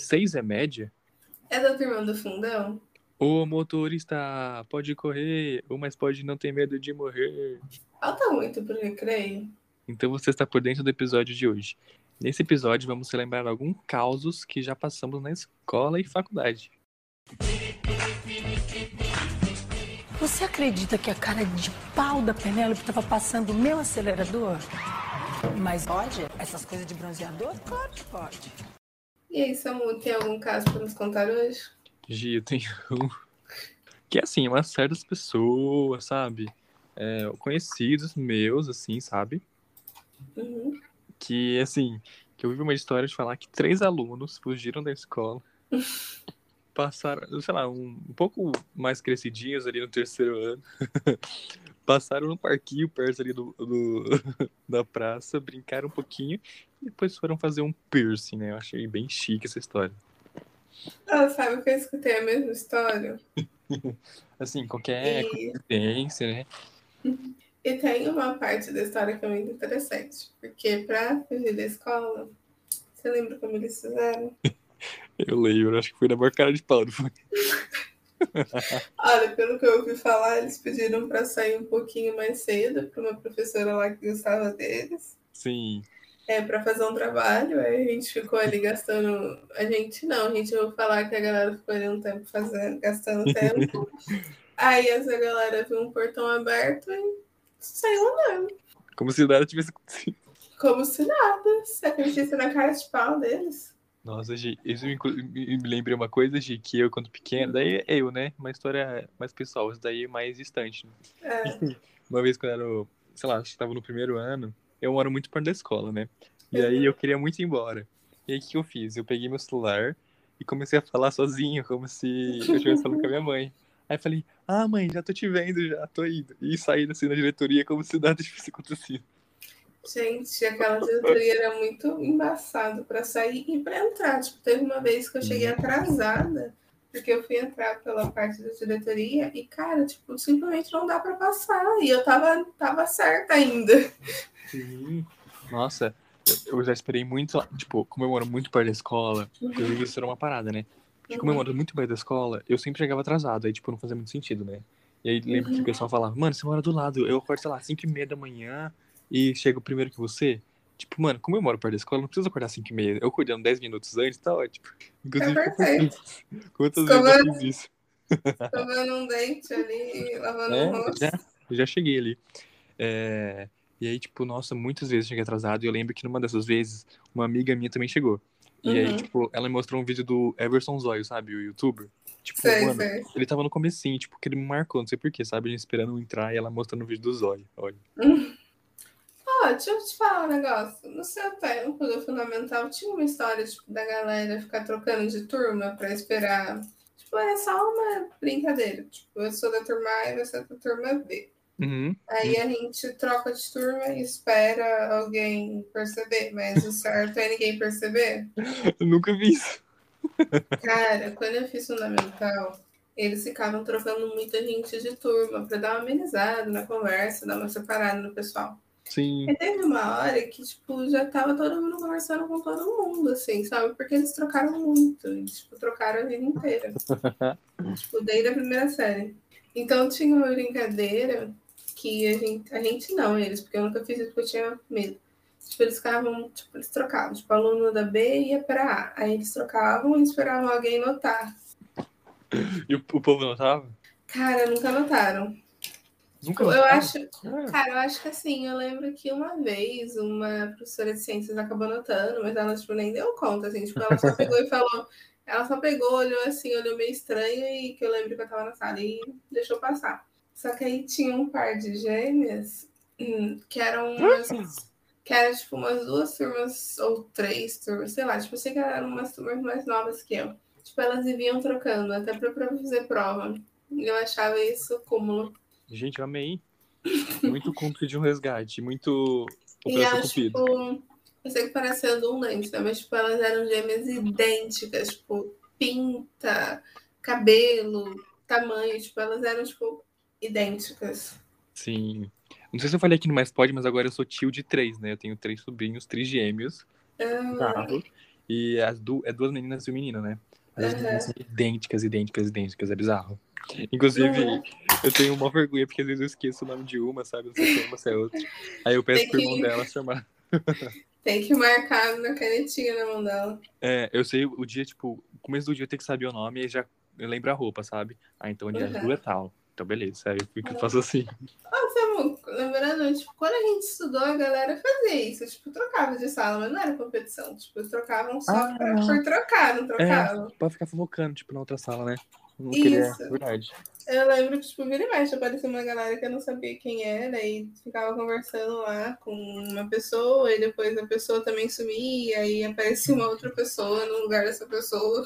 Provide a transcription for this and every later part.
Seis é média? É da turma do fundão? O motorista pode correr, ou mas pode não ter medo de morrer. Falta muito pro recreio. Então você está por dentro do episódio de hoje. Nesse episódio vamos relembrar alguns causos que já passamos na escola e faculdade. Você acredita que a cara de pau da Penélope estava passando o meu acelerador? Mas pode? Essas coisas de bronzeador? Claro que pode. E aí, Samu, tem algum caso para nos contar hoje? Gi, eu tenho um. Que é assim, umas certas pessoas, sabe? É, conhecidos meus, assim, sabe? Uhum. Que, assim, que eu vi uma história de falar que três alunos fugiram da escola. passaram, sei lá, um, um pouco mais crescidinhos ali no terceiro ano. passaram no parquinho perto ali do, do, da praça, brincaram um pouquinho e depois foram fazer um piercing, né? Eu achei bem chique essa história. Ah, sabe que eu escutei a mesma história? assim, qualquer E- coincidência, né? E tem uma parte da história que é muito interessante. Porque pra fugir da escola, você lembra como eles fizeram? Eu lembro, acho que foi na maior cara de pau, não foi? Olha, pelo que eu ouvi falar, eles pediram pra sair um pouquinho mais cedo pra uma professora lá que gostava deles. Sim. É, pra fazer um trabalho, aí a gente ficou ali gastando. A gente não, a gente ouviu falar que a galera ficou ali um tempo fazendo, gastando tempo. aí essa galera viu um portão aberto e saiu andando. Como se nada tivesse acontecido. Como se nada. Você acredita na cara de pau deles? Nossa, Gi, isso me, me lembrei uma coisa, Gi, que eu, quando pequeno, daí é eu, né? Uma história mais pessoal, isso daí é mais distante. né? É. Uma vez quando eu era, sei lá, acho que tava no primeiro ano, eu moro muito perto da escola, né? E aí eu queria muito ir embora. E aí o que eu fiz? Eu peguei meu celular e comecei a falar sozinho, como se eu estivesse falando com a minha mãe. Aí eu falei, ah, mãe, já tô te vendo, já tô indo. E saí assim na diretoria como se nada tivesse acontecido. Gente, aquela diretoria era muito embaçado pra sair e pra entrar. Tipo, teve uma vez que eu cheguei atrasada, porque eu fui entrar pela parte da diretoria e, cara, tipo, simplesmente não dá pra passar. E eu tava, tava certa ainda. Sim. Nossa, eu- já esperei muito, lá- tipo, como eu moro muito perto da escola, eu vi que isso era uma parada, né? Porque como eu moro muito perto da escola, eu sempre chegava atrasado, aí, tipo, não fazia muito sentido, né? E aí lembro que o pessoal falava, mano, você mora do lado, eu acordo, sei lá, 5 e meia da manhã e chego primeiro que você. Tipo, mano, como eu moro perto da escola, não preciso acordar 5 e meia. Eu acordando 10 minutos antes, tá ótimo. Inclusive, É perfeito. quantas vezes eu Escovando. fiz isso? Escovando um dente ali, lavando É, um rosto. já, já cheguei ali. É, e aí, tipo, nossa, muitas vezes eu cheguei atrasado. E eu lembro que numa dessas vezes, uma amiga minha também chegou. E aí, Uhum. tipo, ela me mostrou um vídeo do Everson Zóio, sabe? O youtuber. Tipo, Sei, mano, sei. ele tava no comecinho, tipo, que ele me marcou, não sei porquê, sabe? A gente esperando eu entrar e ela mostrando o vídeo do Zóio. Olha. Ó, deixa eu te falar um negócio. No seu tempo do fundamental, tinha uma história tipo, da galera ficar trocando de turma pra esperar. Tipo, é só uma brincadeira. Tipo, eu sou da turma A e você é da turma B. Uhum. Aí a gente troca de turma e espera alguém perceber, mas o certo é ninguém perceber. Eu nunca vi isso. Cara, quando eu fiz fundamental, eles ficavam trocando muita gente de turma pra dar uma amenizada na conversa, dar uma separada no pessoal. Sim. E teve uma hora que, tipo, já tava todo mundo conversando com todo mundo, assim, sabe? Porque eles trocaram muito, e, tipo, trocaram a vida inteira. tipo, desde a primeira série. Então tinha uma brincadeira que a gente, a gente não, eles, porque eu nunca fiz isso porque eu tinha medo. Tipo, eles ficavam, tipo, eles trocavam. Tipo, aluno da B ia pra A. Aí eles trocavam e esperavam alguém notar. E o, o povo não tava? Cara, nunca notaram. Nunca Eu acho, Ah, Cara, eu acho que assim, eu lembro que uma vez uma professora de ciências acabou notando, mas ela tipo, nem deu conta, assim, tipo, ela só pegou e falou, ela só pegou, olhou assim, olhou meio estranho e que eu lembro que eu tava na sala e deixou passar. Só que aí tinha um par de gêmeas hum, que eram umas, que eram tipo umas duas turmas ou três turmas, sei lá, tipo, eu sei que eram umas turmas mais novas que eu. Tipo, elas viviam trocando, até pra, pra fazer prova. Eu achava isso cúmulo. Gente, eu amei. Muito cúmplice de um resgate, muito E elas, tipo, eu sei que parece redundante, né? Mas, tipo, elas eram gêmeas idênticas, tipo, pinta, cabelo, tamanho, tipo, elas eram, tipo, idênticas. Sim. Não sei se eu falei aqui no Mais Pode, mas agora eu sou tio de três, né? Eu tenho três sobrinhos, três gêmeos. Ah, Carro. E as du é duas meninas e um menino, né? As Aham. meninas são idênticas, idênticas, idênticas. É bizarro. Inclusive, Uhum. eu tenho uma vergonha, porque às vezes eu esqueço o nome de uma, sabe? Não sei se é uma, se é outra. Aí eu peço Tem pro irmão que- dela chamar. Tem que marcar na canetinha na mão dela. É, eu sei o dia, tipo, começo do dia eu tenho que saber o nome e já eu lembro a roupa, sabe? Ah, então dia Uhum. é tal. Então beleza, aí eu fico- faço assim. Ah, Samu, lembrando, tipo, quando a gente estudou, a galera fazia isso. Tipo, trocava de sala, mas não era competição. Tipo, trocavam só Ah, pra, por trocar, não trocavam. Pra ficar fofocando, tipo, na outra sala, né? Não queria, Isso. verdade. Eu lembro que, tipo, vira e mexe, aparecia uma galera que eu não sabia quem era e ficava conversando lá com uma pessoa e depois a pessoa também sumia e aparecia uma outra pessoa no lugar dessa pessoa.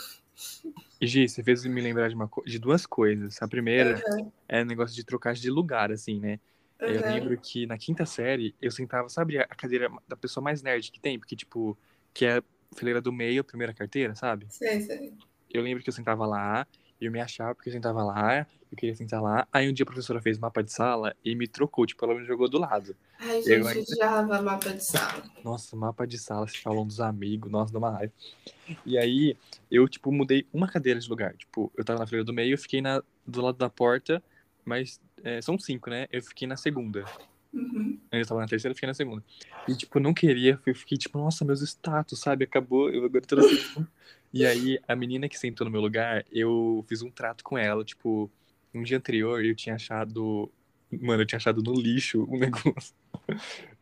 E Gi, você fez me lembrar de, uma, de duas coisas. A primeira Uhum. é o negócio de trocar de lugar, assim, né? Eu Uhum. lembro que na quinta série eu sentava, sabe, a cadeira da pessoa mais nerd que tem, porque, tipo, que é a fileira do meio, a primeira carteira, sabe? Sei, sei. Eu lembro que eu sentava lá, eu me achava porque eu sentava lá, eu queria sentar lá. Aí um dia a professora fez mapa de sala e me trocou, tipo, ela me jogou do lado. Ai, Eu gente, ainda- odiava mapa de sala. Nossa, mapa de sala, se falam dos amigos, nossa, dá uma raiva. E aí, eu, tipo, mudei uma cadeira de lugar. Tipo, eu tava na fileira do meio, eu fiquei na, do lado da porta, mas é, são cinco, né? Eu fiquei na segunda. Uhum. Eu tava na terceira, eu fiquei na segunda. E, tipo, eu não queria, eu fiquei, tipo, nossa, meus status, sabe? Acabou, eu agora tô na segunda. E aí, a menina que sentou no meu lugar, eu fiz um trato com ela, tipo, um dia anterior eu tinha achado. Mano, eu tinha achado no lixo um negócio.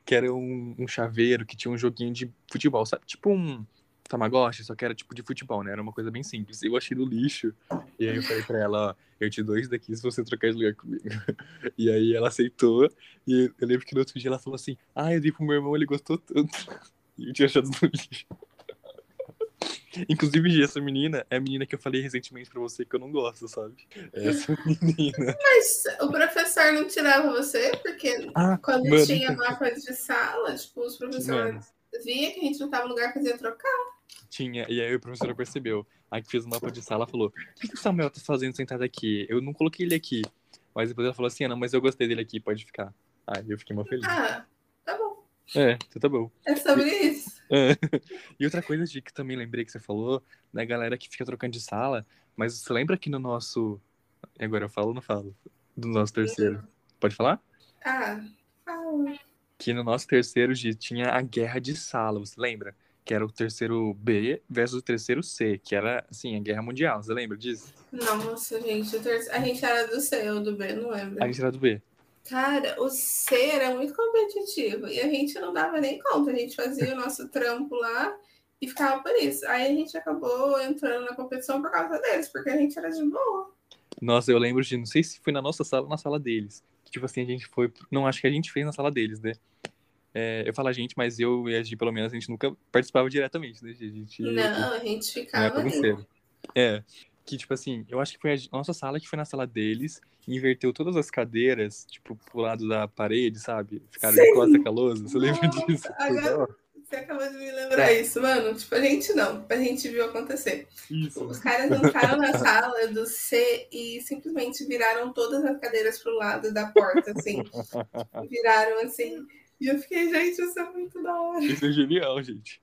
Que era um, um chaveiro que tinha um joguinho de futebol, sabe? Tipo um Tamagotchi, só que era tipo de futebol, né? Era uma coisa bem simples. Eu achei no lixo. E aí eu falei pra ela, ó, eu te dou isso daqui se você trocar de lugar comigo. E aí ela aceitou. E eu lembro que no outro dia ela falou assim, ah, eu dei pro meu irmão, ele gostou tanto. E eu tinha achado no lixo. Inclusive, essa menina é a menina que eu falei recentemente pra você que eu não gosto, sabe? Essa menina. Mas o professor não tirava você, porque Ah, quando mano, tinha então- mapa de sala, tipo, os professores via que a gente não tava no lugar que ia trocar. Tinha, e aí a professora percebeu. Aí que fez o mapa de sala, falou: O que, que o Samuel tá fazendo sentado aqui? Eu não coloquei ele aqui. Mas depois ela falou assim: ah, não, mas eu gostei dele aqui, pode ficar. Aí eu fiquei mal feliz. Ah, tá bom. É, então tá bom. É sobre isso. E outra coisa de que também lembrei que você falou, da galera que fica trocando de sala, mas você lembra que no nosso. Agora eu falo ou não falo? Do nosso terceiro. Pode falar? Ah, fala. Que no nosso terceiro tinha a guerra de sala, você lembra? Que era o terceiro B versus o terceiro C, que era, assim, a guerra mundial, você lembra disso? Nossa, gente, a gente era do C ou do B, não lembro. A gente era do B. Cara, o C era muito competitivo e a gente não dava nem conta. A gente fazia o nosso trampo lá e ficava por isso. Aí a gente acabou entrando na competição por causa deles, porque a gente era de boa. Nossa, eu lembro de, não sei se foi na nossa sala ou na sala deles. Que, tipo assim, a gente foi. Não, acho que a gente fez na sala deles, né? É, eu falo a gente, mas eu e a Gi, pelo menos, a gente nunca participava diretamente, né? A gente Não, a gente é ficava bagunceiro. É. Que, tipo assim, eu acho que foi a nossa sala que foi na sala deles inverteu todas as cadeiras, tipo, pro lado da parede, sabe? Ficaram de Sim. costa calosa. Você lembra disso? Agora-. Você acabou de me lembrar isso, mano. Tipo, a gente não, a gente viu acontecer. Isso. Os caras entraram na sala do C e simplesmente viraram todas as cadeiras pro lado da porta, assim. Viraram assim. E eu fiquei, gente, isso é muito da hora. Isso é genial, gente.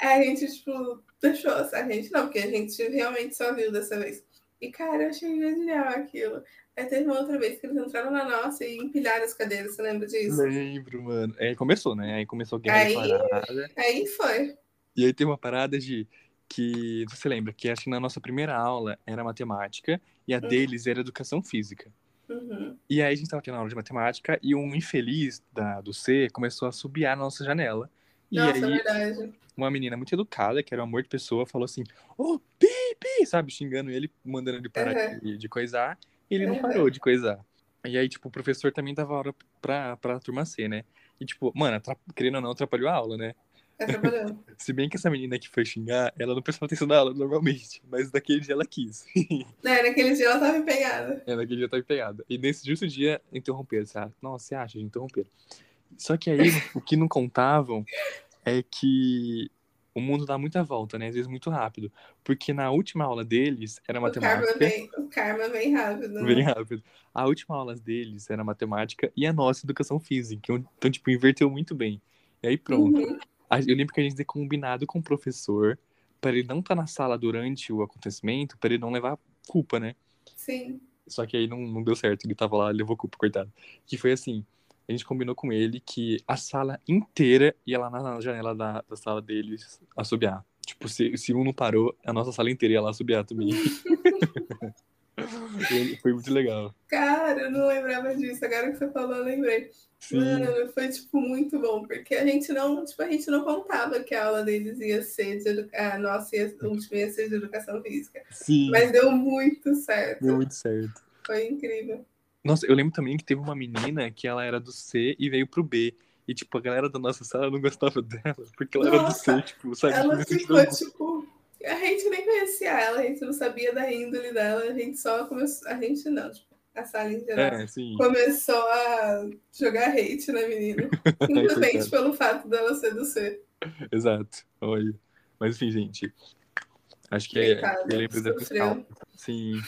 Aí a gente, tipo, deixou. A gente não, porque a gente realmente só viu dessa vez. E, cara, eu achei genial aquilo. Aí teve uma outra vez que eles entraram na nossa e empilharam as cadeiras, você lembra disso? Lembro, mano. Aí começou, né? Aí começou a guerra Aí- parada. Aí foi. E aí tem uma parada de que você lembra que acho que na nossa primeira aula era matemática e a Uhum. deles era educação física. Uhum. E aí a gente tava tendo aula de matemática e um infeliz da, do C começou a subiar na nossa janela. E Nossa, é aí verdade. uma menina muito educada, que era um amor de pessoa, falou assim: Ô, pi, pi, sabe, xingando ele, mandando ele parar Uhum. de, de coisar. E ele não Uhum. parou de coisar. E aí, tipo, o professor também dava aula pra, pra turma C, né? E, tipo, mano, atra- querendo ou não, atrapalhou a aula, né? Atrapalhou. Se bem que essa menina que foi xingar, ela não prestava atenção na aula normalmente, mas daquele dia ela quis. né, naquele dia ela tava pegada. é, naquele dia tava pegada. E nesse justo dia interromperam, sabe? Nossa, você acha de interromper? Só que aí, o que não contavam é que o mundo dá muita volta, né? Às vezes muito rápido. Porque na última aula deles era O karma, matemática. vem, o karma vem rápido. né? Bem rápido. A última aula deles era matemática e a nossa educação física. Então, tipo, inverteu muito bem. E aí pronto. Uhum. eu lembro que a gente tinha combinado com o professor para ele não estar na sala durante o acontecimento, para ele não levar culpa, né? Sim. Só que aí não, não deu certo, ele tava lá, levou culpa, coitado. Que foi assim, a gente combinou com ele que a sala inteira ia lá na janela da, da sala deles assobiar. Tipo, se, se um não parou, a nossa sala inteira ia lá assobiar também. Foi muito legal. Cara, eu não lembrava disso. Agora que você falou, eu lembrei. Sim, Mano, foi, tipo, muito bom. Porque a gente não, tipo, a gente não contava que a aula deles ia ser de educação. A nossa ia, a última ia ser de educação física. sim, Mas deu muito certo. deu muito certo. Foi incrível. Nossa, eu lembro também que teve uma menina que ela era do C e veio pro B. E, tipo, a galera da nossa sala não gostava dela, porque ela era do Nossa, C, tipo, sabe? Ela ficou, tipo. A gente nem conhecia ela, a gente não sabia da índole dela, a gente só começou. A gente não, tipo, a sala em geral. É. Começou a jogar hate na menina. Simplesmente Coitada. pelo fato dela ser do C. Exato. Olha. Mas enfim, gente. Acho que é, eu lembro da principal. Sim.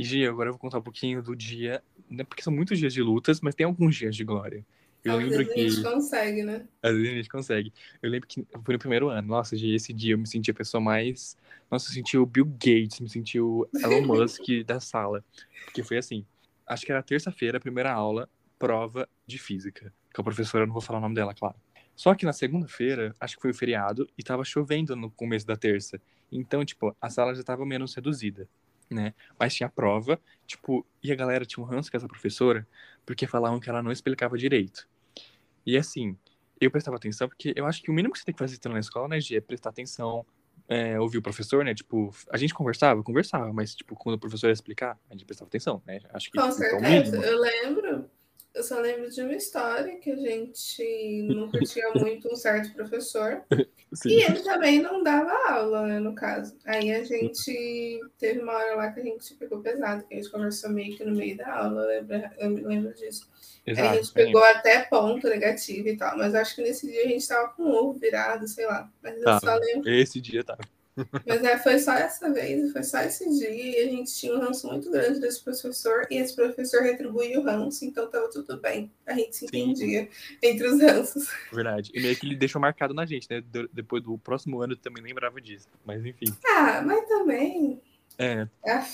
E, Gia, agora eu vou contar um pouquinho do dia. Né, porque são muitos dias de lutas, mas tem alguns dias de glória. Eu Às lembro vezes que. a gente consegue, né? Às vezes a gente consegue. Eu lembro que foi no primeiro ano. Nossa, Gia, esse dia eu me senti a pessoa mais. Nossa, eu senti o Bill Gates, me senti o Elon Musk da sala. Porque foi assim. Acho que era terça-feira, primeira aula, prova de física. Com a professora, eu não vou falar o nome dela, claro. Só que na segunda-feira, acho que foi o feriado, e tava chovendo no começo da terça. Então, tipo, a sala já tava menos reduzida, né? Mas tinha prova, tipo, e a galera tinha um ranço com essa professora, porque falavam que ela não explicava direito. E assim, eu prestava atenção, porque eu acho que o mínimo que você tem que fazer estando na escola, né, Gi, é prestar atenção, é, ouvir o professor, né? Tipo, a gente conversava, conversava, mas, tipo, quando o professor ia explicar, a gente prestava atenção, né? Acho que Com é certeza. mínimo. Eu lembro. Eu só lembro de uma história que a gente não curtia muito um certo professor. Sim. E ele também não dava aula, né, no caso. Aí a gente teve uma hora lá que a gente pegou pesado, que a gente conversou meio que no meio da aula, eu lembro, eu me lembro disso. Aí a gente Exato. é. pegou até ponto negativo e tal, mas acho que nesse dia a gente tava com o ovo virado, sei lá. Mas eu Tá. só lembro. Esse dia tá. Mas é, foi só essa vez, foi só esse dia, e a gente tinha um ranço muito grande desse professor, e esse professor retribuiu o ranço, então tava tudo bem. A gente se Sim. entendia entre os ranços. Verdade. E meio que ele deixou marcado na gente, né? De- Depois do próximo ano eu também lembrava disso. Mas enfim. Ah, mas também. É, ah,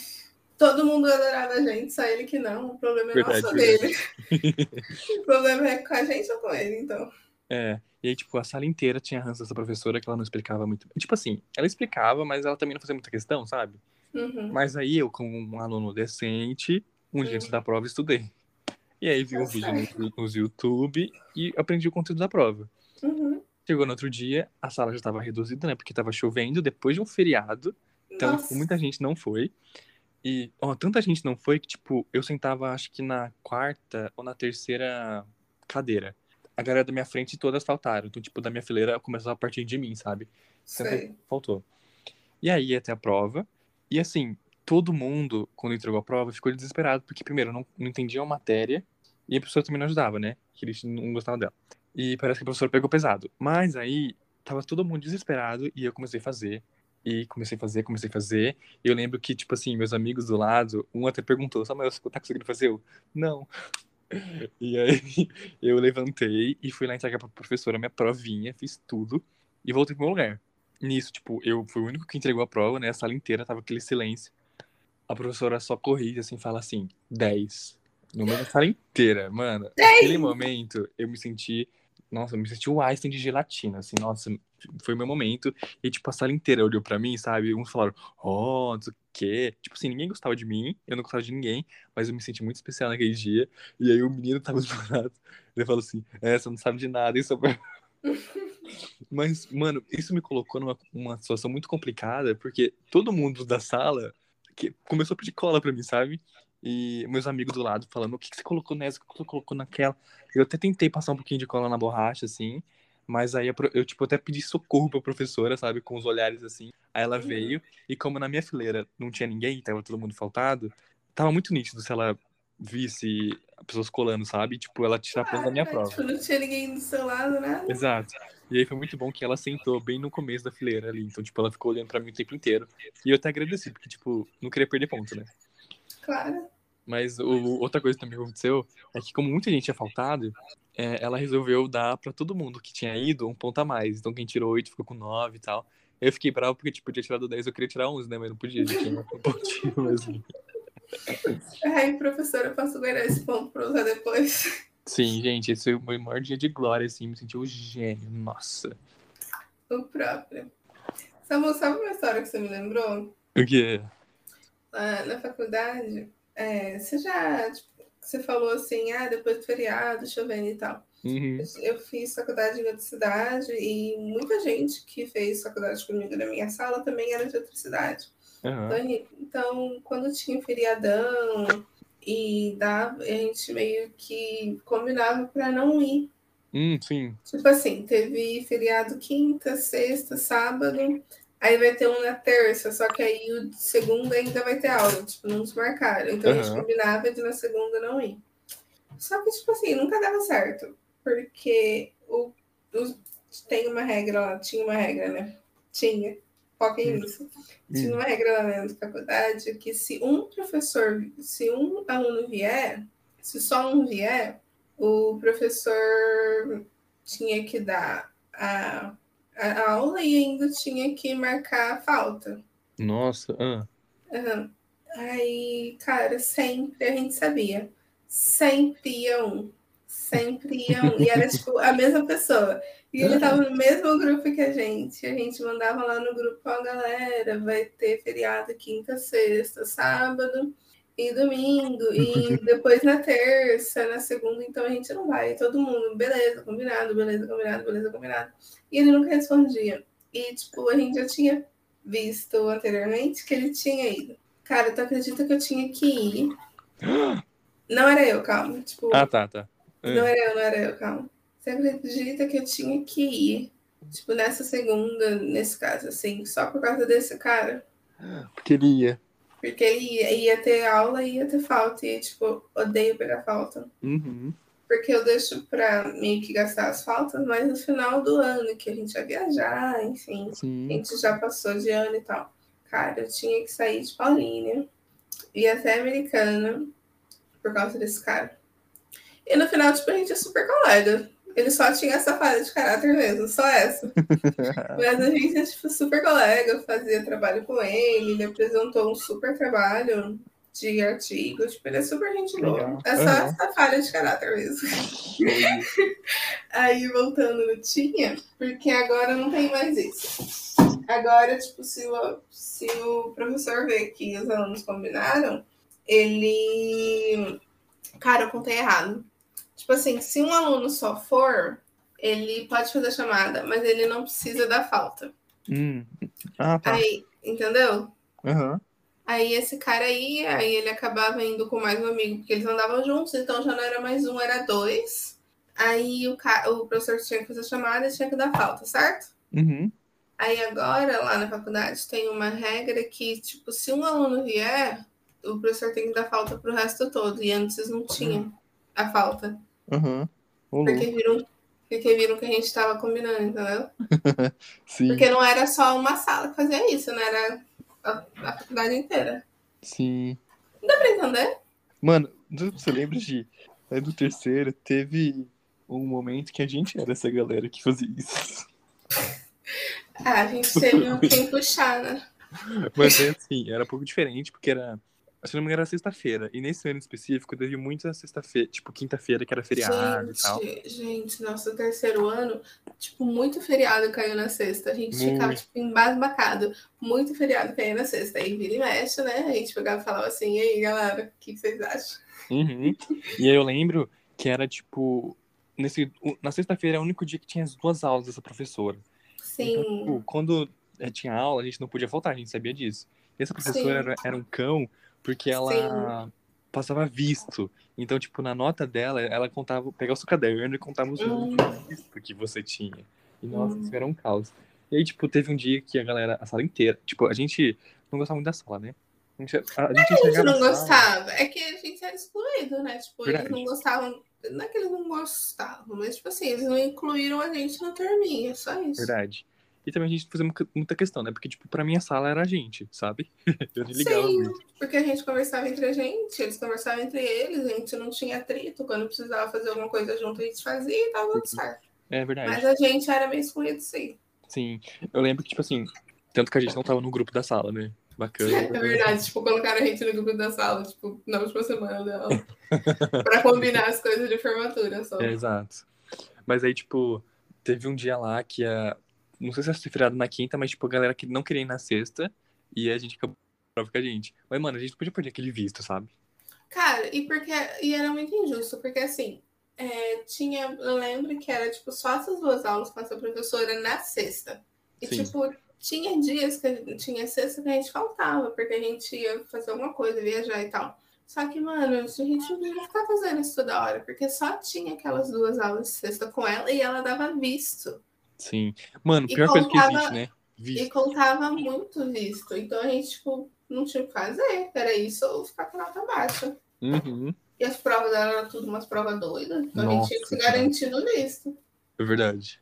todo mundo adorava a gente, só ele que não. O problema é Verdade, nosso verdade. dele. o problema é com a gente ou com ele, então. É. E aí, tipo, a sala inteira tinha ranço dessa professora que ela não explicava muito. Tipo assim, ela explicava, mas ela também não fazia muita questão, sabe? Uhum. Mas aí eu, como um aluno decente, um dia antes da prova estudei. E aí vi um vídeo no, nos YouTube e aprendi o conteúdo da prova. Uhum. Chegou no outro dia, a sala já estava reduzida, né? Porque estava chovendo depois de um feriado. Então, Nossa. muita gente não foi. E, ó, tanta gente não foi que, tipo, eu sentava, acho que na quarta ou na terceira cadeira. A galera da minha frente todas faltaram. Então, tipo, da minha fileira começou a partir de mim, sabe? Então, Sei. faltou. E aí ter a prova. E assim, todo mundo, quando entregou a prova, ficou desesperado, porque primeiro não, não entendia a matéria e a professora também não ajudava, né? Que eles não gostavam dela. E parece que a professora pegou pesado. Mas aí tava todo mundo desesperado e eu comecei a fazer. E comecei a fazer, comecei a fazer. E eu lembro que, tipo assim, meus amigos do lado, um até perguntou: Samuel, você tá conseguindo fazer? Eu, não. E aí eu levantei e fui lá entregar pra professora minha provinha, fiz tudo e voltei pro meu lugar. Nisso, tipo, eu fui o único que entregou a prova, né? A sala inteira tava aquele silêncio. A professora só corrige assim, fala assim, 10. No meio da sala inteira, mano. Naquele momento, eu me senti. Nossa, eu me senti o Einstein de gelatina, assim, nossa, foi o meu momento. E, tipo, a sala inteira olhou pra mim, sabe? Uns falaram, oh, não sei o quê. Tipo assim, ninguém gostava de mim, eu não gostava de ninguém, mas eu me senti muito especial naquele dia. E aí o menino tava do meu lado. Ele falou assim, é, você não sabe de nada, isso é. Mas, mano, isso me colocou numa uma situação muito complicada, porque todo mundo da sala que começou a pedir cola pra mim, sabe? E meus amigos do lado falando, o que, que você colocou nessa, o que você colocou naquela? Eu até tentei passar um pouquinho de cola na borracha, assim, mas aí a eu, tipo, até pedi socorro pra professora, sabe? Com os olhares assim. Aí ela Uhum. veio, e como na minha fileira não tinha ninguém, tava todo mundo faltado, tava muito nítido se ela visse pessoas colando, sabe? Tipo, ela tirar ponto da minha prova. Tipo, não tinha ninguém do seu lado, nada. Exato. E aí foi muito bom que ela sentou bem no começo da fileira ali. Então, tipo, ela ficou olhando pra mim o tempo inteiro. E eu até agradeci, porque, tipo, não queria perder ponto, né? Claro. Mas o, outra coisa também que aconteceu é que, como muita gente tinha faltado, é, ela resolveu dar pra todo mundo que tinha ido um ponto a mais. Então quem tirou 8 ficou com 9 e tal. Eu fiquei bravo porque, tipo, eu tinha tirado 10, eu queria tirar 11, né? Mas não podia, um pontinho mesmo. Ai, professora, eu posso guardar esse ponto pra usar depois. Sim, gente, esse foi o meu maior dia de glória, assim, me senti um gênio, nossa. O próprio. Sabe, sabe uma história que você me lembrou? O quê? Lá na faculdade, é, você já, tipo, você falou assim, ah, depois do feriado, chovendo e tal. Uhum. Eu fiz faculdade em outra cidade e muita gente que fez faculdade comigo na minha sala também era de outra cidade. Então, então, quando tinha feriadão e dava, a gente meio que combinava para não ir. Hum, sim. Tipo assim, teve feriado quinta, sexta, sábado, aí vai ter um na terça, só que aí o de segunda ainda vai ter aula, tipo, não desmarcaram. Então a gente combinava de na segunda não ir. Só que, tipo assim, nunca dava certo, porque o, os- tem uma regra lá, tinha uma regra, né? Tinha, foquem nisso. Tinha uma regra lá na faculdade que se um professor, se um aluno vier, se só um vier, o professor tinha que dar a, a aula e ainda tinha que marcar a falta. Nossa, ah. Aham. Aí, cara, sempre a gente sabia. Sempre ia um. Sempre ia um. E era tipo a mesma pessoa. E ele tava no mesmo grupo que a gente. A gente mandava lá no grupo, ó, galera, vai ter feriado quinta, sexta, sábado e domingo. E depois na terça, na segunda, então a gente não vai. Todo mundo, beleza, combinado, beleza, combinado, beleza, combinado. E ele nunca respondia. E, tipo, a gente já tinha visto anteriormente que ele tinha ido. Cara, tu acredita que eu tinha que ir? Não era eu, calma. Tipo, Ah, tá, tá. não Ah. era eu, não era eu, calma. Você acredita que eu tinha que ir? Tipo, nessa segunda, nesse caso, assim, só por causa desse cara? Porque ele ia. Porque ele ia, ia ter aula e ia ter falta. E, tipo, odeio pegar falta. Uhum. Porque eu deixo pra meio que gastar as faltas, mas no final do ano, que a gente vai viajar, enfim. A Sim. gente já passou de ano e tal. Cara, eu tinha que sair de Paulínia, ir até Americana, por causa desse cara. E no final, tipo, a gente é super colega. Ele só tinha essa falha de caráter mesmo, só essa. Mas a gente é, tipo, super colega, fazia trabalho com ele, ele apresentou um super trabalho de artigo, tipo, ele é super gente boa. É só Aham. essa falha de caráter mesmo. Aí, voltando no tinha, porque agora não tem mais isso. Agora, tipo, se o, se o professor vê que os alunos combinaram, ele. Cara, eu contei errado. Tipo assim, se um aluno só for, ele pode fazer a chamada, mas ele não precisa da falta. Hum. Ah, tá. Aí, entendeu? Aham. Aí esse cara ia, aí ele acabava indo com mais um amigo, porque eles andavam juntos, então já não era mais um, era dois. Aí o, ca... o professor tinha que fazer a chamada e tinha que dar falta, certo? Uhum. Aí agora, lá na faculdade, tem uma regra que, tipo, se um aluno vier, o professor tem que dar falta pro resto todo. E antes não tinha a falta. Louco. Porque viram, porque viram que a gente tava combinando, entendeu? Sim. Porque não era só uma sala que fazia isso, né? Era a, a faculdade inteira. Sim. Dá pra entender? Mano, não você lembra de. Aí do terceiro, teve um momento que a gente era essa galera que fazia isso. Ah, a gente teve um quem puxar, né? Mas é assim, era um pouco diferente, porque era. Se não me engano, era sexta-feira. E nesse ano específico, teve muita sexta-feira, tipo, quinta-feira, que era feriado e tal. Gente, gente, nosso terceiro ano, tipo, muito feriado caiu na sexta. A gente ficava, Muito. tipo, embasbacado. Muito feriado caiu na sexta. Aí vira e mexe, né? A gente pegava e falava assim, e aí, galera, o que vocês acham? Uhum. E aí eu lembro que era tipo. Nesse, na sexta-feira é o único dia que tinha as duas aulas dessa professora. Sim. Então, tipo, quando eh, tinha aula, a gente não podia faltar, a gente sabia disso. E essa professora era, era um cão porque ela passava visto. Então, tipo, na nota dela, ela contava, pegava o seu caderno e contava os Hum. visto que você tinha. E nossa, Hum. isso era um caos. E aí, tipo, teve um dia que a galera, a sala inteira, tipo, a gente não gostava muito da sala, né? A gente, a, a gente A gente não gostava. É que a gente era excluído, né? Tipo, eles Verdade. não gostavam. Não é que eles não gostavam, mas, tipo assim, eles não incluíram a gente na turminha, só isso. Verdade. E também a gente fazia muita- questão, né? Porque, tipo, pra minha sala era a gente, sabe? Eu nem ligava Sim, muito. porque a gente conversava entre a gente, eles conversavam entre eles, a gente não tinha atrito. Quando precisava fazer alguma coisa junto, a gente fazia e tava tudo certo. É verdade. Mas a gente era meio excluído, sim. Sim. Eu lembro que, tipo assim, tanto que a gente não tava no grupo da sala, né? Bacana. É verdade, tipo, colocaram a gente no grupo da sala, tipo, na última semana dela. pra combinar as coisas de formatura só. É, exato. Mas aí, tipo, teve um dia lá que a. Não sei se ser feriado na quinta, mas, tipo, a galera que não queria ir na sexta e a gente acabou prova com a gente. Mas, mano, a gente podia perder aquele visto, sabe? Cara, e porque e era muito injusto, porque assim, é, tinha, eu lembro que era tipo só essas duas aulas com essa professora na sexta. E Sim. tipo, tinha dias que a gente- tinha sexta que a gente faltava, porque a gente ia fazer alguma coisa, viajar e tal. Só que, mano, a gente não ia ficar fazendo isso toda hora, porque só tinha aquelas duas aulas de sexta com ela e ela dava visto. Sim. Mano, E pior coisa que contava- existe, né? E Visto. contava muito visto. Então a gente, tipo, não tinha o que fazer. Era isso ou ficar com nota baixa. Uhum. E as provas eram tudo umas provas doidas. Então a gente tinha que se Nossa, garantir no visto. É verdade.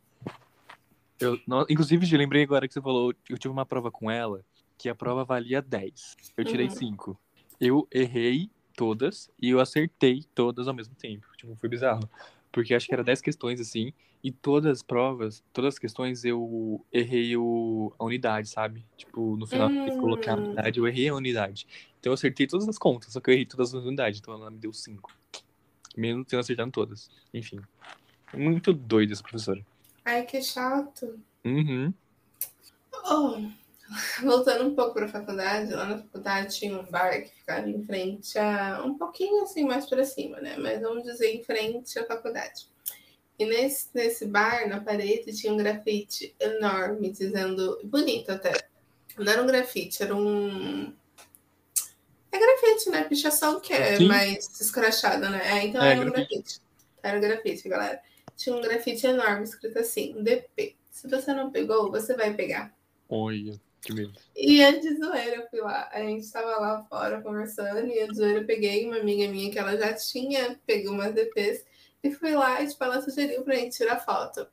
Eu, no- inclusive, eu lembrei agora que você falou, eu tive uma prova com ela, que a prova valia 10. Eu tirei Uhum. 5. Eu errei todas e eu acertei todas ao mesmo tempo. Tipo, foi bizarro. Porque acho que era 10 questões, assim, e todas as provas, todas as questões eu errei o, a unidade, sabe? Tipo, no final eu coloquei a Hum. unidade, eu errei a unidade. Então eu acertei todas as contas, só que eu errei todas as unidades, então ela me deu 5. Mesmo tendo acertado todas. Enfim. Muito doido essa professora. Ai, que chato. Uhum. Oh, voltando um pouco para a faculdade, lá na faculdade tinha um bar que ficava em frente a. um pouquinho assim mais para cima, né? Mas vamos dizer em frente à faculdade. E nesse, nesse bar, na parede, tinha um grafite enorme, dizendo. bonito até. Não era um grafite, era um. É grafite, né? Pichação que é Sim. mais escrachada, né? É, então É, era um grafite. grafite. Era um grafite, galera. Tinha um grafite enorme escrito assim: DP. Se você não pegou, você vai pegar. Olha, que medo. E a de zoeira, eu fui lá. A gente tava lá fora conversando, e a de zoeira eu peguei uma amiga minha que ela já tinha pegou umas DPs, e fui lá e tipo, ela sugeriu pra gente tirar foto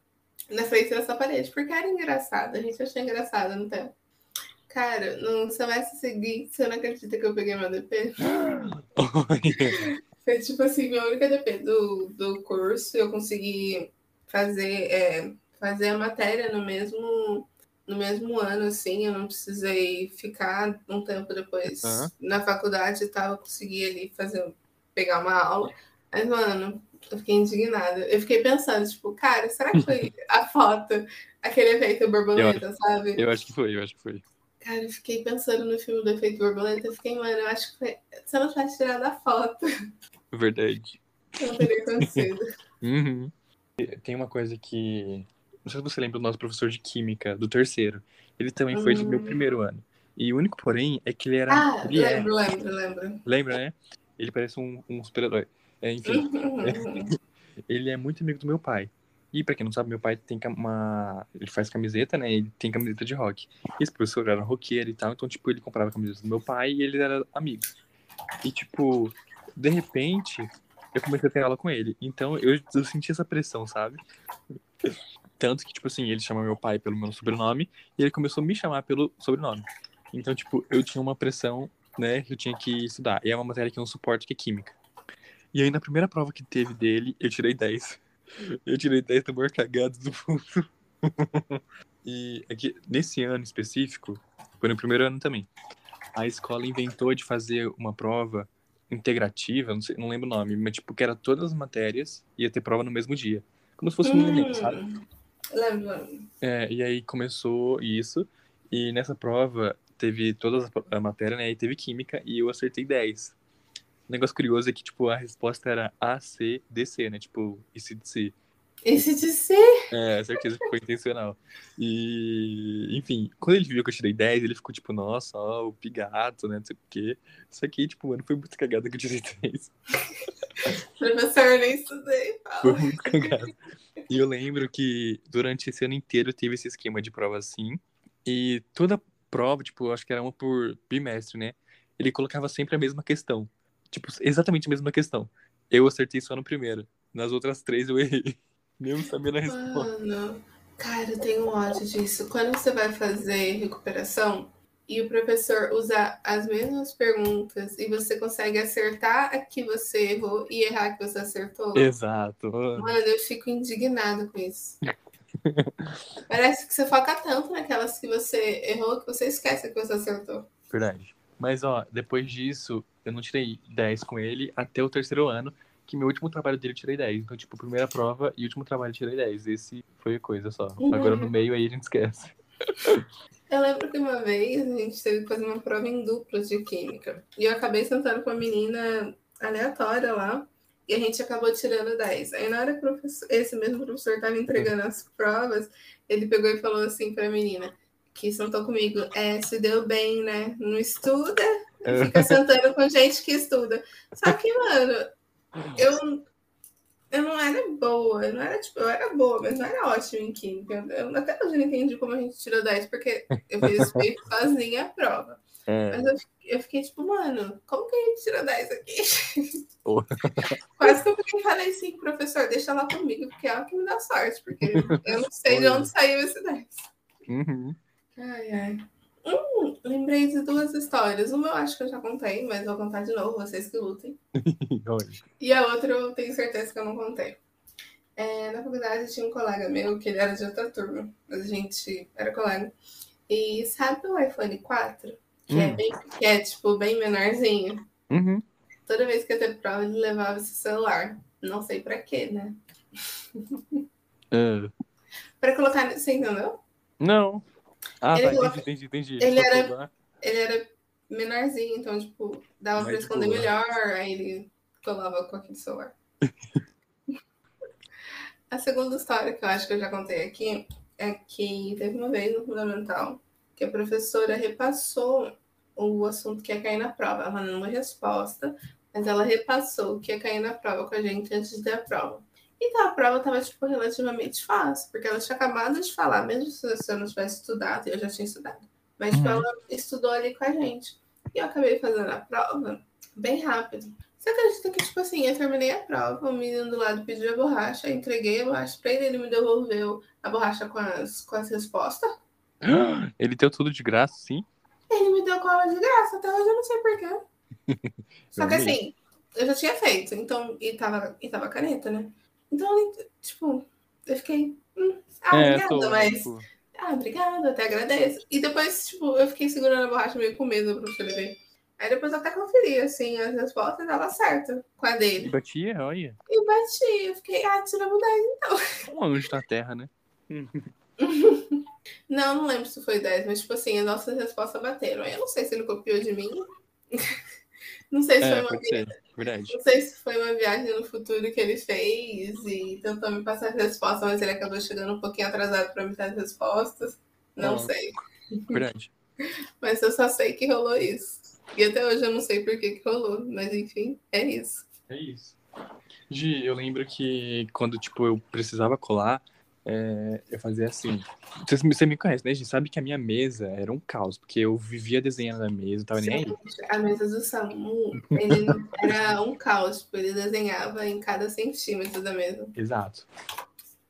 na frente dessa parede, porque era engraçado, a gente achou engraçado no tempo. Cara, no semestre seguinte, você não acredita que eu peguei uma DP? Foi tipo assim, minha única DP do, do curso, eu consegui fazer, é, fazer a matéria no mesmo, no mesmo ano, assim, eu não precisei ficar um tempo depois Aham. na faculdade e tal, eu consegui ali fazer, pegar uma aula. Mas, mano, eu fiquei indignada. Eu fiquei pensando, tipo, cara, será que foi a foto, aquele efeito borboleta, sabe? Eu acho que foi, eu acho que foi. Cara, eu fiquei pensando no filme do efeito borboleta, eu fiquei, mano, eu acho que foi... se eu não tivesse tirado a foto, Verdade. não teria acontecido. Uhum. Tem uma coisa que. Não sei se você lembra do nosso professor de química, do terceiro. Ele também foi de meu Hum. primeiro ano. E o único, porém, é que ele era. Ah, ele é. lembro, lembro, lembro. Lembra, né? Ele parece um, um super-herói. É, enfim, ele é muito amigo do meu pai. E pra quem não sabe, meu pai tem uma. Ele faz camiseta, né? Ele tem camiseta de rock. E esse professor era roqueiro e tal, então, tipo, ele comprava a camiseta do meu pai e eles eram amigos. E, tipo, de repente, eu comecei a ter aula com ele. Então, eu, eu senti essa pressão, sabe? Tanto que, tipo assim, ele chama meu pai pelo meu sobrenome e ele começou a me chamar pelo sobrenome. Então, tipo, eu tinha uma pressão, né, que eu tinha que estudar. E é uma matéria que eu não suporto, que é química. E aí, na primeira prova que teve dele, eu tirei 10. Eu tirei 10 do maior cagado do mundo. e é que nesse ano específico, foi no primeiro ano também, a escola inventou de fazer uma prova integrativa, não, sei, não lembro o nome, mas tipo, que era todas as matérias, ia ter prova no mesmo dia. Como se fosse um Enem, sabe? Lembro. É, e aí começou isso, e nessa prova teve todas as a matéria, né? E teve química, e eu acertei 10. O negócio curioso é que, tipo, a resposta era A, C, D, C, né? Tipo, esse de C. Esse de ser. É, certeza que foi intencional. E, enfim, quando ele viu que eu tirei 10, ele ficou tipo, nossa, ó, o pigato, né? Não sei o quê. Isso aqui, tipo, mano, foi muito cagada que eu tirei 10. Professor, nem estudei. Fala. Foi muito cagado. E eu lembro que durante esse ano inteiro teve esse esquema de prova assim. E toda prova, tipo, acho que era uma por bimestre, né? Ele colocava sempre a mesma questão. Tipo, exatamente a mesma questão. Eu acertei só no primeiro. Nas outras três eu errei. Mesmo sabendo a resposta. Mano. Cara, eu tenho ódio disso. Quando você vai fazer recuperação e o professor usa as mesmas perguntas e você consegue acertar a que você errou e errar a que você acertou. Exato. Mano, eu fico indignada com isso. Parece que você foca tanto naquelas que você errou que você esquece que você acertou. Verdade. Mas, ó, depois disso, eu não tirei 10 com ele até o terceiro ano, que meu último trabalho dele eu tirei 10. Então, tipo, primeira prova e último trabalho eu tirei 10. Esse foi a coisa só. Uhum. Agora no meio aí a gente esquece. Eu lembro que uma vez a gente teve que fazer uma prova em dupla de química. E eu acabei sentando com uma menina aleatória lá. E a gente acabou tirando 10. Aí na hora que esse mesmo professor estava entregando as provas, ele pegou e falou assim para a menina que sentou comigo, é, se deu bem, né? Não estuda, fica sentando com gente que estuda. Só que, mano, eu, eu não era boa, eu não era, tipo, eu era boa, mas não era ótima em química. Eu até hoje não entendi como a gente tirou 10, porque eu fiz sozinha a prova. É. Mas eu, eu fiquei tipo, mano, como que a gente tira 10 aqui? Quase que eu fiquei falei assim, professor, deixa ela comigo, porque é ela que me dá sorte, porque eu não sei de onde saiu esse 10. Uhum. Ai, ai. Hum, lembrei de duas histórias. Uma eu acho que eu já contei, mas vou contar de novo, vocês que lutem. E a outra eu tenho certeza que eu não contei. É, na faculdade tinha um colega meu que ele era de outra turma, mas a gente era colega. E sabe o iPhone 4? Que, é, Hum. bem, que é tipo bem menorzinho. Uhum. Toda vez que ia ter prova, ele levava esse celular. Não sei pra quê, né? Ah, Pra colocar. Você entendeu? não. Ah, Ele tá, entendi, entendi, entendi. ele era- pra- Ele era menorzinho, então, tipo, dava pra Mais esconder boa. melhor. Aí ele colava com aquele celular. A segunda história que eu acho que eu já contei aqui é que teve uma vez no Fundamental que a professora repassou o assunto que ia cair na prova. Ela não deu resposta, mas ela repassou o que ia cair na prova com a gente antes de ter a prova. Então a prova estava tipo, relativamente fácil, porque ela tinha acabado de falar, mesmo se eu não tivesse estudado, eu já tinha estudado. Mas tipo, Uhum. ela estudou ali com a gente. E eu acabei fazendo a prova bem rápido. Você acredita que, tipo assim, eu terminei a prova, o menino do lado pediu a borracha, entreguei a borracha pra ele, ele me devolveu a borracha com as, com as respostas. Ele deu tudo de graça, sim? Ele me deu cola de graça, até hoje eu não sei porquê. Só que assim, eu já tinha feito, então, e tava, e tava caneta, né? Então, tipo, eu fiquei. hum, ah, é, obrigada, tô, mas. tipo, Ah, obrigada, até agradeço. E depois, tipo, eu fiquei segurando a borracha meio com medo pra professor ver. Aí depois eu até conferi, assim, as respostas dava certo com a e dele. batia, olha. E bati, eu fiquei, ah, tiramos 10 então. Um anjo na terra, né? Não, não lembro se foi 10, mas tipo assim, as nossas respostas bateram. Aí eu não sei se ele copiou de mim. não sei se foi É, uma pode ser, verdade. Não sei se foi uma viagem no futuro que ele fez e tentou me passar as respostas, mas ele acabou chegando um pouquinho atrasado para me dar as respostas. Não Ah. sei. Verdade. Mas eu só sei que rolou isso. E até hoje eu não sei por que, que rolou. Mas enfim, é isso. É isso. Gi, eu lembro que quando, tipo, eu precisava colar, é, eu fazia assim. Você, você me conhece, né, Gi? Sabe que a minha mesa era um caos, porque eu vivia desenhando na mesa, tava nem aí. Gente, a mesa do Samu, ele era um caos. Tipo, ele desenhava em cada centímetro da mesa. Exato.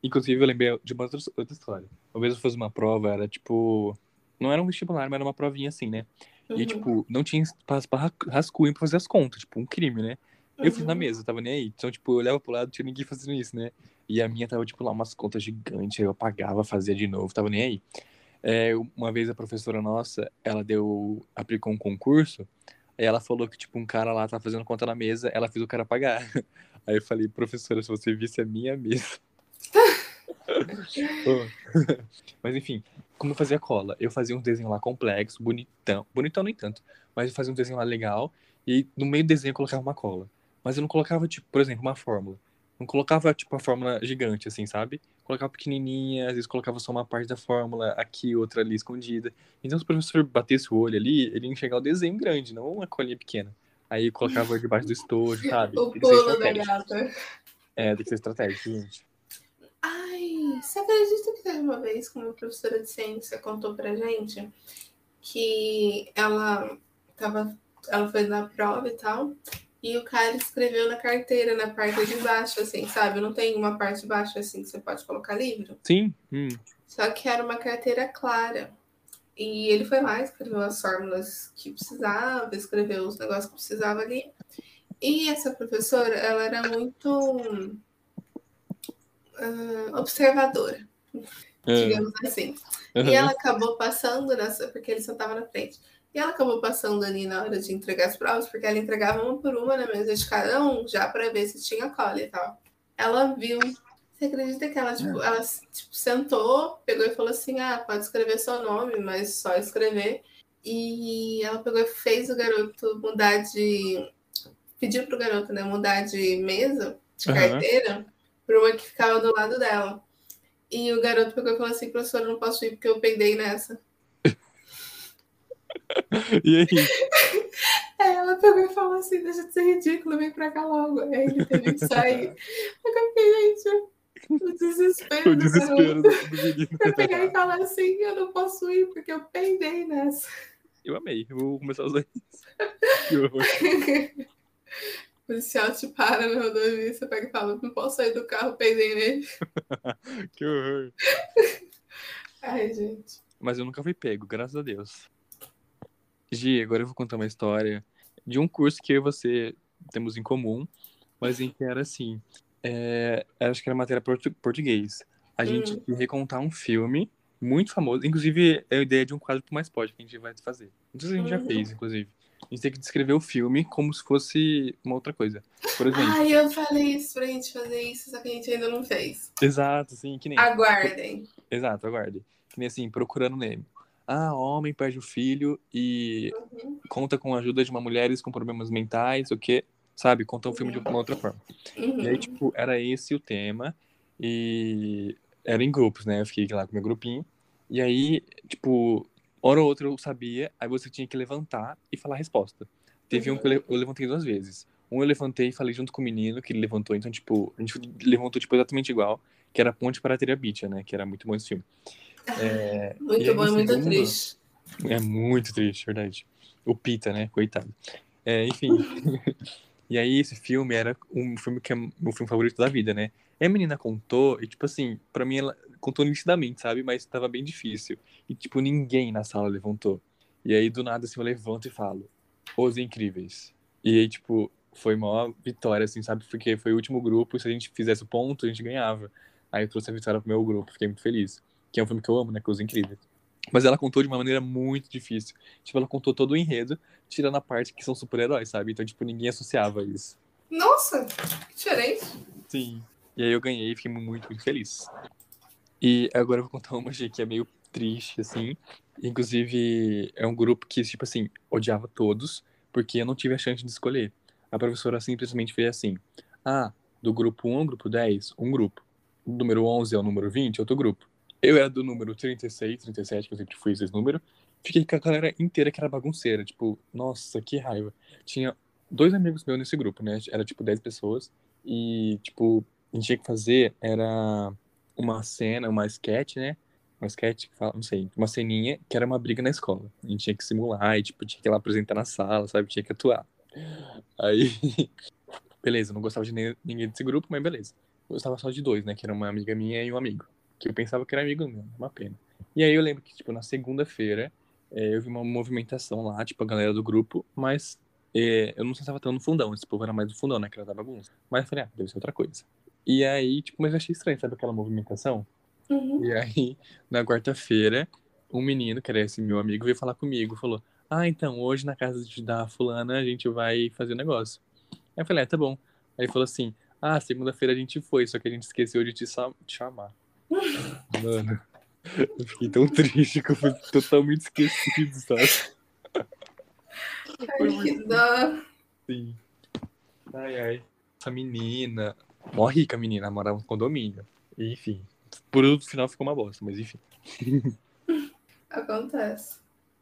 Inclusive, eu lembrei de uma outra, outra história. Uma vez eu fiz uma prova, era tipo. Não era um vestibular, mas era uma provinha assim, né? E, Uhum, tipo, não tinha espaço pra ra- rascunho pra fazer as contas, tipo, um crime, né? Eu fiz na uhum. mesa, tava nem aí. Então, tipo, eu olhava pro lado, tinha ninguém fazendo isso, né? E a minha tava, tipo, lá umas contas gigantes, aí eu apagava, fazia de novo, tava nem aí. É, uma vez a professora nossa, ela deu, aplicou um concurso, aí ela falou que, tipo, um cara lá tava fazendo conta na mesa, ela fez o cara pagar. Aí eu falei, professora, se você visse a minha mesa. Mas enfim, como eu fazia cola? Eu fazia um desenho lá complexo, bonitão. Bonitão nem tanto, mas eu fazia um desenho lá legal, e no meio do desenho eu colocava uma cola. Mas eu não colocava, tipo, por exemplo, uma fórmula. Não colocava, tipo, a fórmula gigante, assim, sabe? Colocava pequenininha, às vezes colocava só uma parte da fórmula aqui, outra ali escondida. Então, se o professor batesse o olho ali, ele ia enxergar o desenho grande, não uma colinha pequena. Aí colocava debaixo do estojo, sabe? O pulo da gata. É, tem que ser estratégico, gente. Ai, você acredita que teve uma vez que uma professora de ciência contou pra gente que ela tava, ela foi na prova e tal, E o cara escreveu na carteira, na parte de baixo, assim, sabe? Não tem uma parte de baixo assim que você pode colocar livro? Sim. Hum. Só que era uma carteira clara. E ele foi lá, escreveu as fórmulas que precisava, escreveu os negócios que precisava ali. E essa professora, ela era muito uh, observadora, É. digamos assim. Uhum. E ela acabou passando nessa, porque ele sentava na frente. E ela acabou passando ali na hora de entregar as provas, porque ela entregava uma por uma na mesa de cada um, já para ver se tinha cola e tal. Ela viu. Você acredita que ela, tipo, ela tipo, sentou, pegou e falou assim: ah, pode escrever seu nome, mas só escrever. E ela pegou e fez o garoto mudar de. Pediu pro garoto, né, mudar de mesa, de Aham. carteira, para uma que ficava do lado dela. E o garoto pegou e falou assim: professora, não posso ir porque eu peidei nessa. E aí? Aí ela pegou e falou assim: deixa de ser ridículo, vem pra cá logo. Aí ele teve que sair. Eu fiquei, gente, o desespero. O desespero do, do menino. Pra pegar e falar assim: eu não posso ir porque eu peidei nessa. Eu amei. Eu vou começar a usar isso. Que horror. O policial te para na rodovia, você pega e fala: não posso sair do carro, peidei nele. Que horror. Ai, gente. Mas eu nunca fui pego, graças a Deus. Gi, agora eu vou contar uma história de um curso que eu e você temos em comum, mas em que era assim. É, acho que era matéria portu- português. A gente Hum. recontar um filme muito famoso. Inclusive, é a ideia de um quadro pro mais pode que a gente vai fazer. Não sei se a gente já Uhum. fez, inclusive. A gente tem que descrever o filme como se fosse uma outra coisa. Por exemplo. Ai, eu falei isso pra gente fazer isso, só que a gente ainda não fez. Exato, sim, que nem. Aguardem. Exato, aguarde. Que nem assim, procurando Nemo. Ah, homem perde o filho e Uhum. conta com a ajuda de uma mulher com problemas mentais, o quê? Sabe? Conta o filme de uma outra forma. Uhum. E aí, tipo, era esse o tema. E era em grupos, né? Eu fiquei lá com meu grupinho. E aí, tipo, hora ou outra eu sabia, aí você tinha que levantar e falar a resposta. Teve um que eu, le- eu levantei duas vezes. Um eu levantei e falei junto com o menino que ele levantou, então, tipo, a gente levantou, tipo, exatamente igual, que era Ponte para Teria Beach, né? Que era muito bom esse filme. É, Muito bom e muito segundo- triste. é muito triste, verdade. O Pita, né? Coitado. É, enfim. e aí, esse filme era um filme que é o filme favorito da vida, né? E a menina contou, e tipo assim, pra mim ela contou nitidamente, sabe? Mas tava bem difícil. E tipo, ninguém na sala levantou. E aí, do nada, assim, eu levanto e falo: Os Incríveis. E aí, tipo, foi uma vitória, assim, sabe? Porque foi o último grupo, e se a gente fizesse o ponto, a gente ganhava. Aí eu trouxe a vitória pro meu grupo, fiquei muito feliz. Que é um filme que eu amo, né? Que é Os Incríveis. Mas ela contou de uma maneira muito difícil. Tipo, ela contou todo o enredo, tirando a parte que são super-heróis, sabe? Então, tipo, ninguém associava isso. Nossa, que diferente. Sim. E aí eu ganhei e fiquei muito, muito feliz. E agora eu vou contar uma, que é meio triste, assim. Inclusive, é um grupo que, tipo assim, odiava todos, porque eu não tive a chance de escolher. A professora simplesmente fez assim: Ah, do grupo 1 ao grupo 10, um grupo. Do número 11 ao número 20, outro grupo. Eu era do número 36, 37, que eu sempre fui esse número. Fiquei com a galera inteira que era bagunceira. Tipo, nossa, que raiva. Tinha dois amigos meus nesse grupo, né? Era tipo 10 pessoas. E, tipo, a gente tinha que fazer era uma cena, uma sketch, né? Uma sketch, não sei, uma ceninha que era uma briga na escola. A gente tinha que simular e, tipo, tinha que ir lá apresentar na sala, sabe? Tinha que atuar. Aí, beleza, não gostava de ninguém desse grupo, mas beleza. Eu gostava só de dois, né? Que era uma amiga minha e um amigo. Que eu pensava que era amigo meu, uma pena. E aí eu lembro que, tipo, na segunda-feira, eh, eu vi uma movimentação lá, tipo, a galera do grupo, mas eh, eu não sei se tava tão no fundão. Esse povo era mais do fundão, né? Que era da bagunça. Mas eu falei, ah, deve ser outra coisa. E aí, tipo, mas eu achei estranho, sabe aquela movimentação? Uhum. E aí, na quarta-feira, um menino, que era esse meu amigo, veio falar comigo, falou: Ah, então, hoje na casa de- da fulana a gente vai fazer um negócio. Aí eu falei, ah, tá bom. Aí ele falou assim: Ah, segunda-feira a gente foi, só que a gente esqueceu de te, te chamar. Mano, eu fiquei tão triste que eu fui totalmente esquecido, sabe? Foi Ai, que dó. Sim. Ai, ai. Essa menina. Mó rica a menina, morava no condomínio. Enfim. Por no final ficou uma bosta, mas enfim. Acontece.